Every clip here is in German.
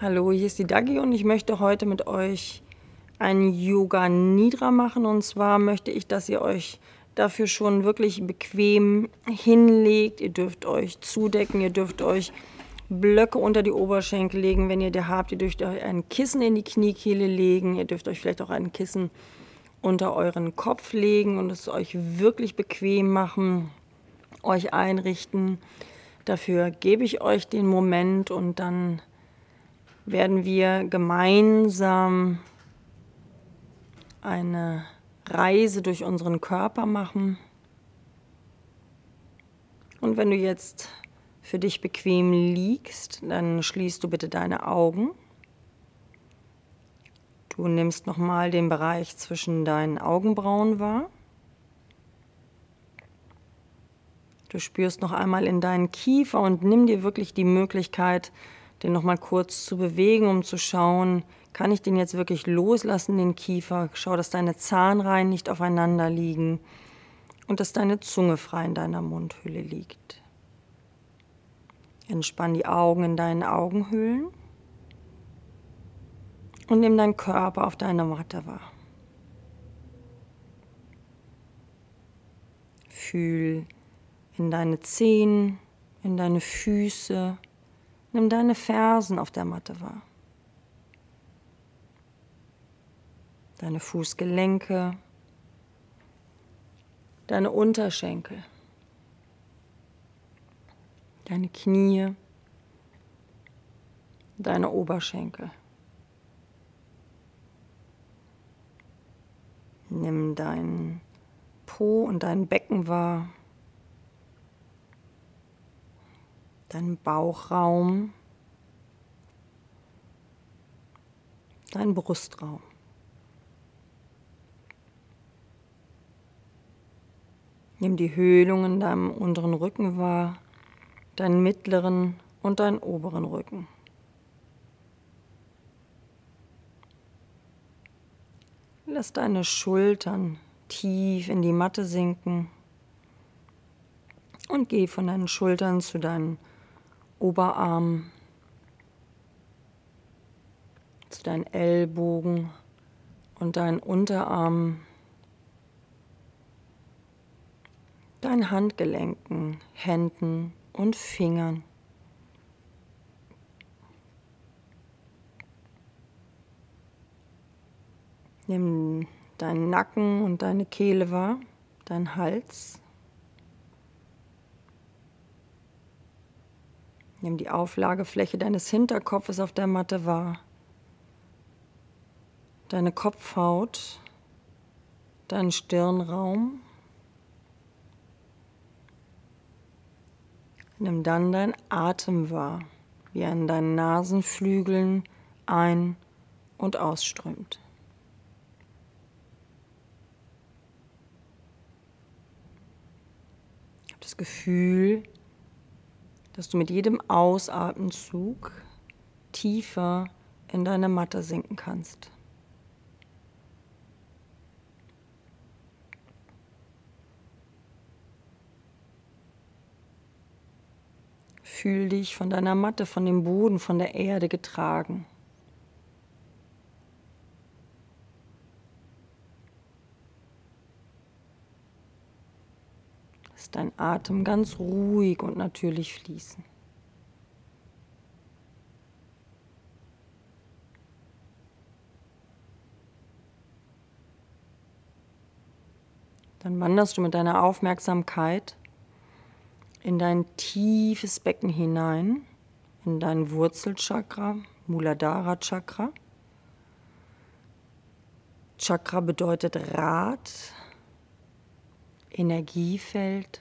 Hallo, hier ist die Dagi und ich möchte heute mit euch ein Yoga Nidra machen. Und zwar möchte ich, dass ihr euch dafür schon wirklich bequem hinlegt. Ihr dürft euch zudecken, ihr dürft euch Blöcke unter die Oberschenkel legen, wenn ihr die habt. Ihr dürft euch ein Kissen in die Kniekehle legen. Ihr dürft euch vielleicht auch ein Kissen unter euren Kopf legen und es euch wirklich bequem machen, euch einrichten. Dafür gebe ich euch den Moment und dann werden wir gemeinsam eine Reise durch unseren Körper machen. Und wenn du jetzt für dich bequem liegst, dann schließt du bitte deine Augen. Du nimmst nochmal den Bereich zwischen deinen Augenbrauen wahr. Du spürst noch einmal in deinen Kiefer und nimm dir wirklich die Möglichkeit, den nochmal kurz zu bewegen, um zu schauen, kann ich den jetzt wirklich loslassen, den Kiefer? Schau, dass deine Zahnreihen nicht aufeinander liegen und dass deine Zunge frei in deiner Mundhülle liegt. Entspann die Augen in deinen Augenhöhlen und nimm deinen Körper auf deiner Matte wahr. Fühl in deine Zehen, in deine Füße, Nimm deine Fersen auf der Matte wahr. Deine Fußgelenke, deine Unterschenkel, deine Knie, deine Oberschenkel. Nimm dein Po und dein Becken wahr. Deinen Bauchraum, deinen Brustraum. Nimm die Höhlung in deinem unteren Rücken wahr, deinen mittleren und deinen oberen Rücken. Lass deine Schultern tief in die Matte sinken und geh von deinen Schultern zu deinen Oberarm, zu deinen Ellbogen und deinen Unterarm, deinen Handgelenken, Händen und Fingern. Nimm deinen Nacken und deine Kehle wahr, deinen Hals. Nimm die Auflagefläche deines Hinterkopfes auf der Matte wahr. Deine Kopfhaut, deinen Stirnraum. Nimm dann dein Atem wahr, wie er in deinen Nasenflügeln ein- und ausströmt. Ich habe das Gefühl, dass du mit jedem Ausatemzug tiefer in deine Matte sinken kannst. Fühl dich von deiner Matte, von dem Boden, von der Erde getragen. Lass dein Atem ganz ruhig und natürlich fließen. Dann wanderst du mit deiner Aufmerksamkeit in dein tiefes Becken hinein, in dein Wurzelchakra, Muladhara Chakra. Chakra bedeutet Rad, Energiefeld.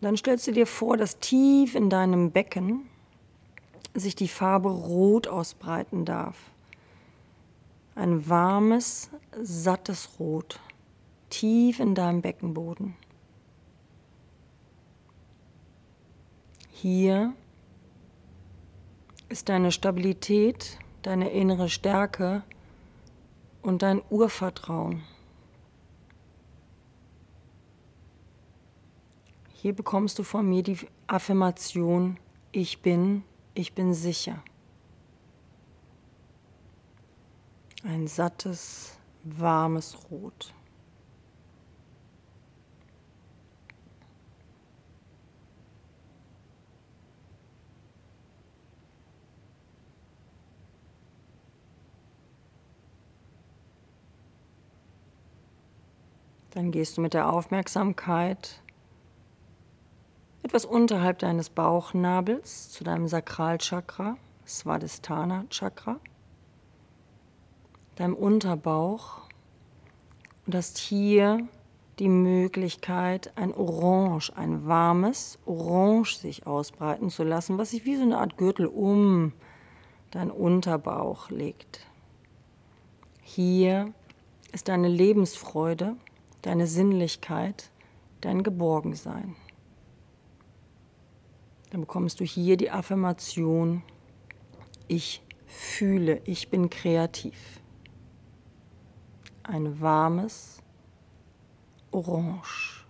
Dann stellst du dir vor, dass tief in deinem Becken sich die Farbe Rot ausbreiten darf. Ein warmes, sattes Rot, tief in deinem Beckenboden. Hier ist deine Stabilität, deine innere Stärke und dein Urvertrauen. Hier bekommst du von mir die Affirmation, ich bin, ich bin sicher. Ein sattes, warmes Rot. Dann gehst du mit der Aufmerksamkeit etwas unterhalb deines Bauchnabels zu deinem Sakralchakra, Svadhisthana Chakra, deinem Unterbauch und hast hier die Möglichkeit, ein Orange, ein warmes Orange sich ausbreiten zu lassen, was sich wie so eine Art Gürtel um deinen Unterbauch legt. Hier ist deine Lebensfreude deine Sinnlichkeit, dein Geborgensein. Dann bekommst du hier die Affirmation, ich fühle, ich bin kreativ. Ein warmes Orange.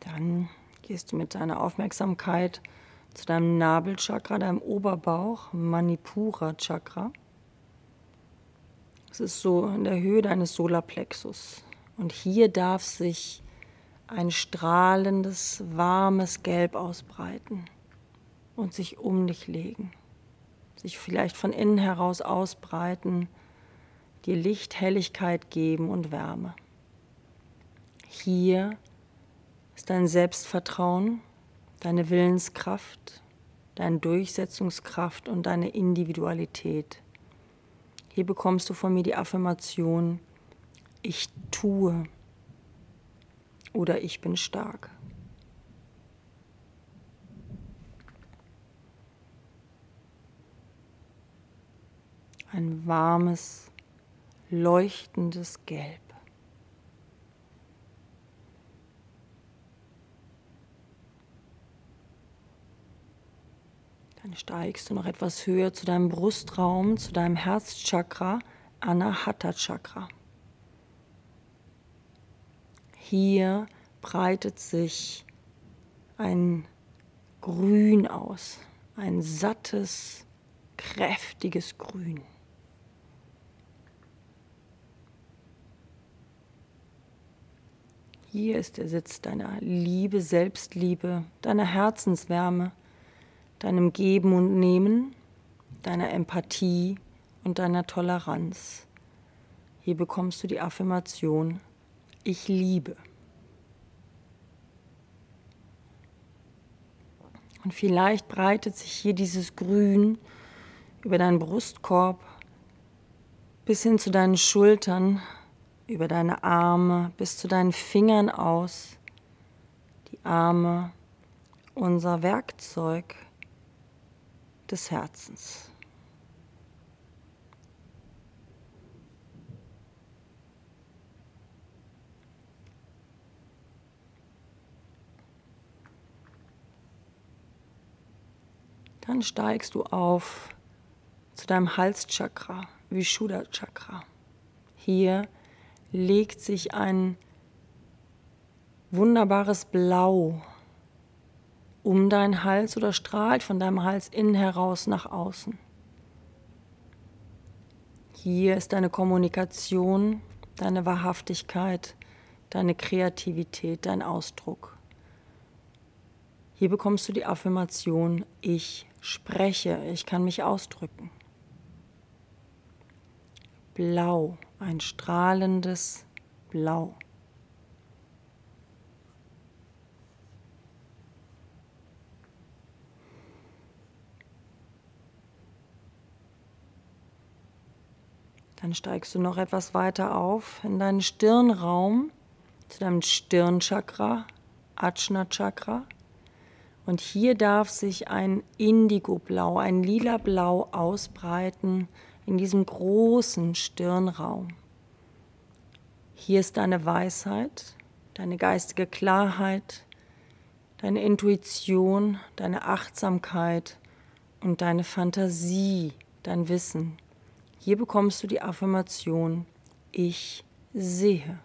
Dann gehst du mit deiner Aufmerksamkeit zu deinem Nabelchakra, deinem Oberbauch, Manipura Chakra. Es ist so in der Höhe deines Solarplexus. Und hier darf sich ein strahlendes, warmes Gelb ausbreiten und sich um dich legen. Sich vielleicht von innen heraus ausbreiten, dir Licht, Helligkeit geben und Wärme. Hier ist dein Selbstvertrauen, deine Willenskraft, deine Durchsetzungskraft und deine Individualität. Hier bekommst du von mir die Affirmation, ich tue oder ich bin stark. Ein warmes, leuchtendes Gelb. Dann steigst du noch etwas höher zu deinem Brustraum, zu deinem Herzchakra, Anahata Chakra. Hier breitet sich ein Grün aus, ein sattes, kräftiges Grün. Hier ist der Sitz deiner Liebe, Selbstliebe, deiner Herzenswärme, deinem Geben und Nehmen, deiner Empathie und deiner Toleranz. Hier bekommst du die Affirmation, ich liebe. Und vielleicht breitet sich hier dieses Grün über deinen Brustkorb bis hin zu deinen Schultern, über deine Arme, bis zu deinen Fingern aus. Die Arme, unser Werkzeug, des Herzens. Dann steigst du auf zu deinem Halschakra, Vishuddha Chakra. Hier legt sich ein wunderbares Blau um deinen Hals oder strahlt von deinem Hals innen heraus nach außen. Hier ist deine Kommunikation, deine Wahrhaftigkeit, deine Kreativität, dein Ausdruck. Hier bekommst du die Affirmation, ich spreche, ich kann mich ausdrücken. Blau, ein strahlendes Blau. Dann steigst du noch etwas weiter auf in deinen Stirnraum, zu deinem Stirnchakra, Ajna Chakra. Und hier darf sich ein Indigoblau, ein lila Blau ausbreiten in diesem großen Stirnraum. Hier ist deine Weisheit, deine geistige Klarheit, deine Intuition, deine Achtsamkeit und deine Fantasie, dein Wissen. Hier bekommst du die Affirmation, ich sehe.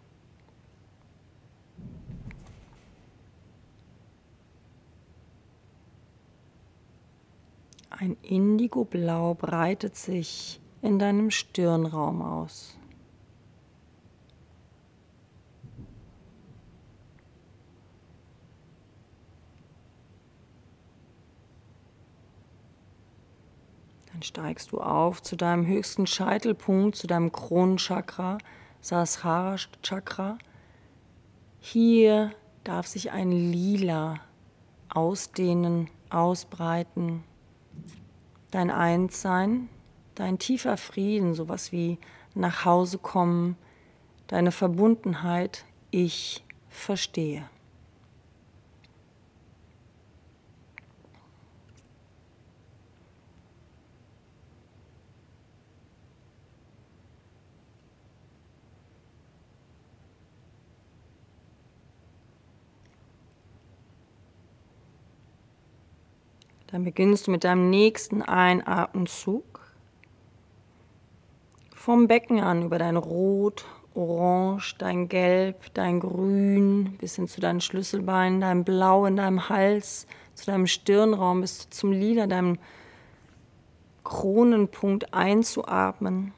Ein Indigo-Blau breitet sich in deinem Stirnraum aus. Steigst du auf zu deinem höchsten Scheitelpunkt, zu deinem Kronenchakra, Sahasrara Chakra. Hier darf sich ein Lila ausdehnen, ausbreiten. Dein Einssein, dein tiefer Frieden, sowas wie nach Hause kommen, deine Verbundenheit, ich verstehe. Dann beginnst du mit deinem nächsten Einatemzug vom Becken an über dein Rot, Orange, dein Gelb, dein Grün bis hin zu deinen Schlüsselbeinen, dein Blau in deinem Hals, zu deinem Stirnraum bis zum Lila, deinem Kronenpunkt einzuatmen.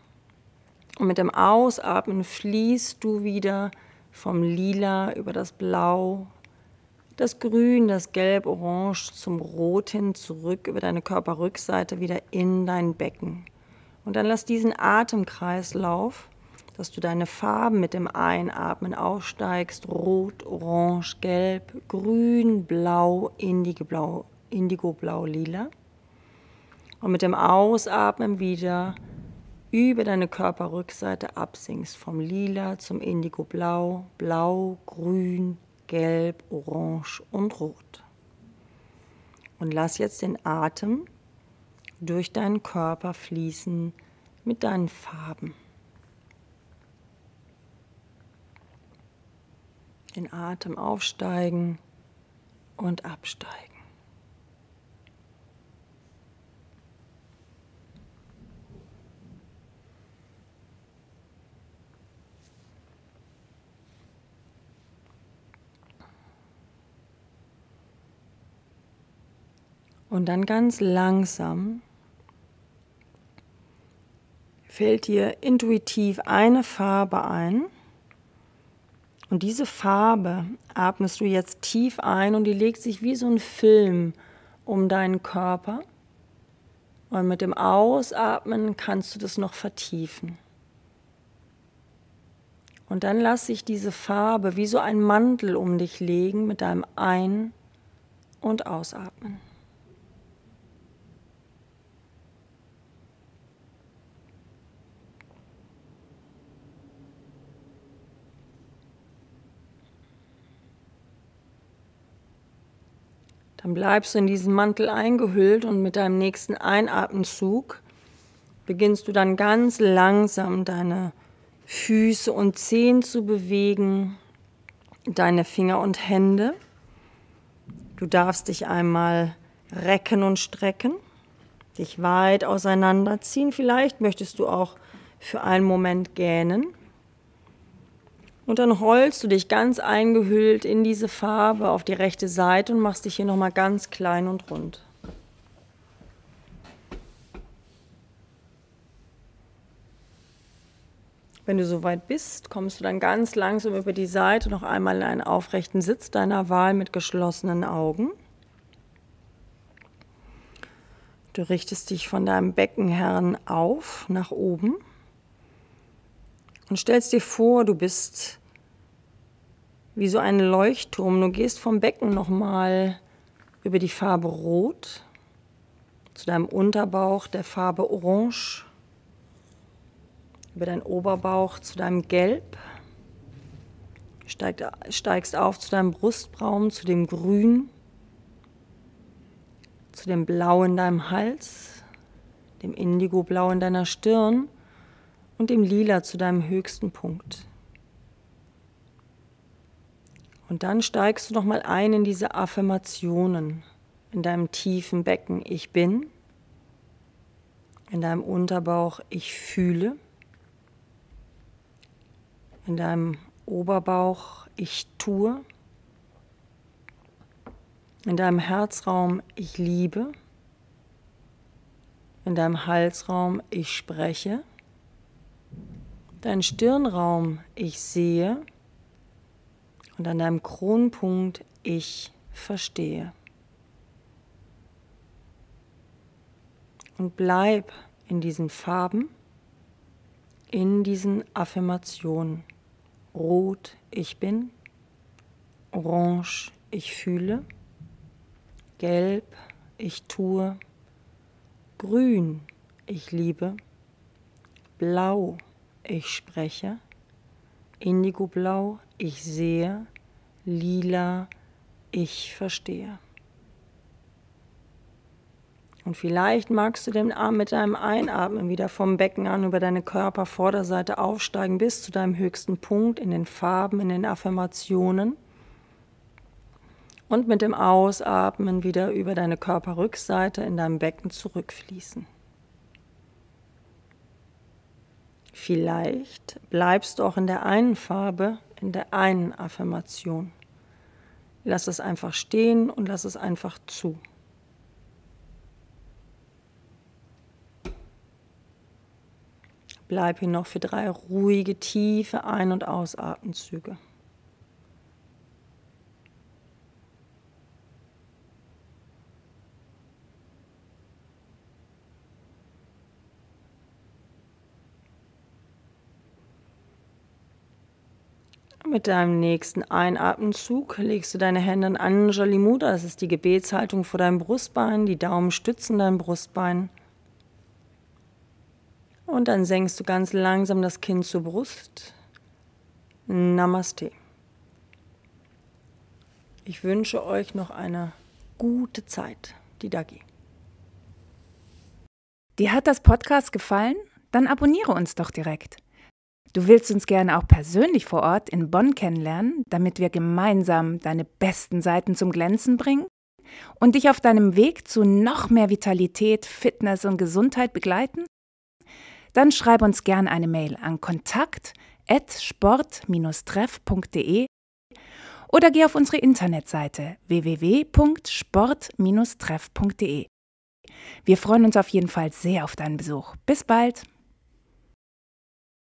Und mit dem Ausatmen fließt du wieder vom Lila über das Blau, das Grün, das Gelb, Orange zum Rot hin zurück über deine Körperrückseite wieder in dein Becken. Und dann lass diesen Atemkreislauf, dass du deine Farben mit dem Einatmen aufsteigst, rot, orange, gelb, grün, blau, indigoblau, indigoblau, lila. Und mit dem Ausatmen wieder über deine Körperrückseite absinkst, vom lila zum indigoblau, blau, grün, gelb, orange und rot. Und lass jetzt den Atem durch deinen Körper fließen mit deinen Farben. Den Atem aufsteigen und absteigen. Und dann ganz langsam fällt dir intuitiv eine Farbe ein. Und diese Farbe atmest du jetzt tief ein und die legt sich wie so ein Film um deinen Körper. Und mit dem Ausatmen kannst du das noch vertiefen. Und dann lass sich diese Farbe wie so ein Mantel um dich legen mit deinem Ein- und Ausatmen. Dann bleibst du in diesen Mantel eingehüllt und mit deinem nächsten Einatemzug beginnst du dann ganz langsam deine Füße und Zehen zu bewegen, deine Finger und Hände. Du darfst dich einmal recken und strecken, dich weit auseinanderziehen. Vielleicht möchtest du auch für einen Moment gähnen. Und dann rollst du dich ganz eingehüllt in diese Farbe auf die rechte Seite und machst dich hier nochmal ganz klein und rund. Wenn du soweit bist, kommst du dann ganz langsam über die Seite noch einmal in einen aufrechten Sitz deiner Wahl mit geschlossenen Augen. Du richtest dich von deinem Beckenherrn auf nach oben und stellst dir vor, du bist wie so ein Leuchtturm. Du gehst vom Becken nochmal über die Farbe Rot zu deinem Unterbauch der Farbe Orange, über deinen Oberbauch zu deinem Gelb, steigst auf zu deinem Brustbraum, zu dem Grün, zu dem Blau in deinem Hals, dem Indigoblau in deiner Stirn und dem Lila zu deinem höchsten Punkt. Und dann steigst du noch mal ein in diese Affirmationen in deinem tiefen Becken. Ich bin. In deinem Unterbauch. Ich fühle. In deinem Oberbauch. Ich tue. In deinem Herzraum. Ich liebe. in deinem Halsraum ich spreche, dein Stirnraum ich sehe und an deinem Kronpunkt ich verstehe. Und bleib in diesen Farben, in diesen Affirmationen. Rot, ich bin. Orange, ich fühle. Gelb, ich tue. Grün, ich liebe. Blau, ich spreche. Indigoblau, ich sehe. Lila, ich verstehe. Und vielleicht magst du den Arm mit deinem Einatmen wieder vom Becken an über deine Körpervorderseite aufsteigen bis zu deinem höchsten Punkt in den Farben, in den Affirmationen. Und mit dem Ausatmen wieder über deine Körperrückseite in deinem Becken zurückfließen. Vielleicht bleibst du auch in der einen Farbe, in der einen Affirmation. Lass es einfach stehen und lass es einfach zu. Bleib hier noch für drei ruhige, tiefe Ein- und Ausatemzüge. Mit deinem nächsten Einatemzug legst du deine Hände in Anjali Mudra, das ist die Gebetshaltung vor deinem Brustbein, die Daumen stützen dein Brustbein. Und dann senkst du ganz langsam das Kinn zur Brust. Namaste. Ich wünsche euch noch eine gute Zeit. Die Dagi. Dir hat das Podcast gefallen? Dann abonniere uns doch direkt. Du willst uns gerne auch persönlich vor Ort in Bonn kennenlernen, damit wir gemeinsam deine besten Seiten zum Glänzen bringen und dich auf deinem Weg zu noch mehr Vitalität, Fitness und Gesundheit begleiten? Dann schreib uns gerne eine Mail an kontakt@sport-treff.de oder geh auf unsere Internetseite www.sport-treff.de. Wir freuen uns auf jeden Fall sehr auf deinen Besuch. Bis bald!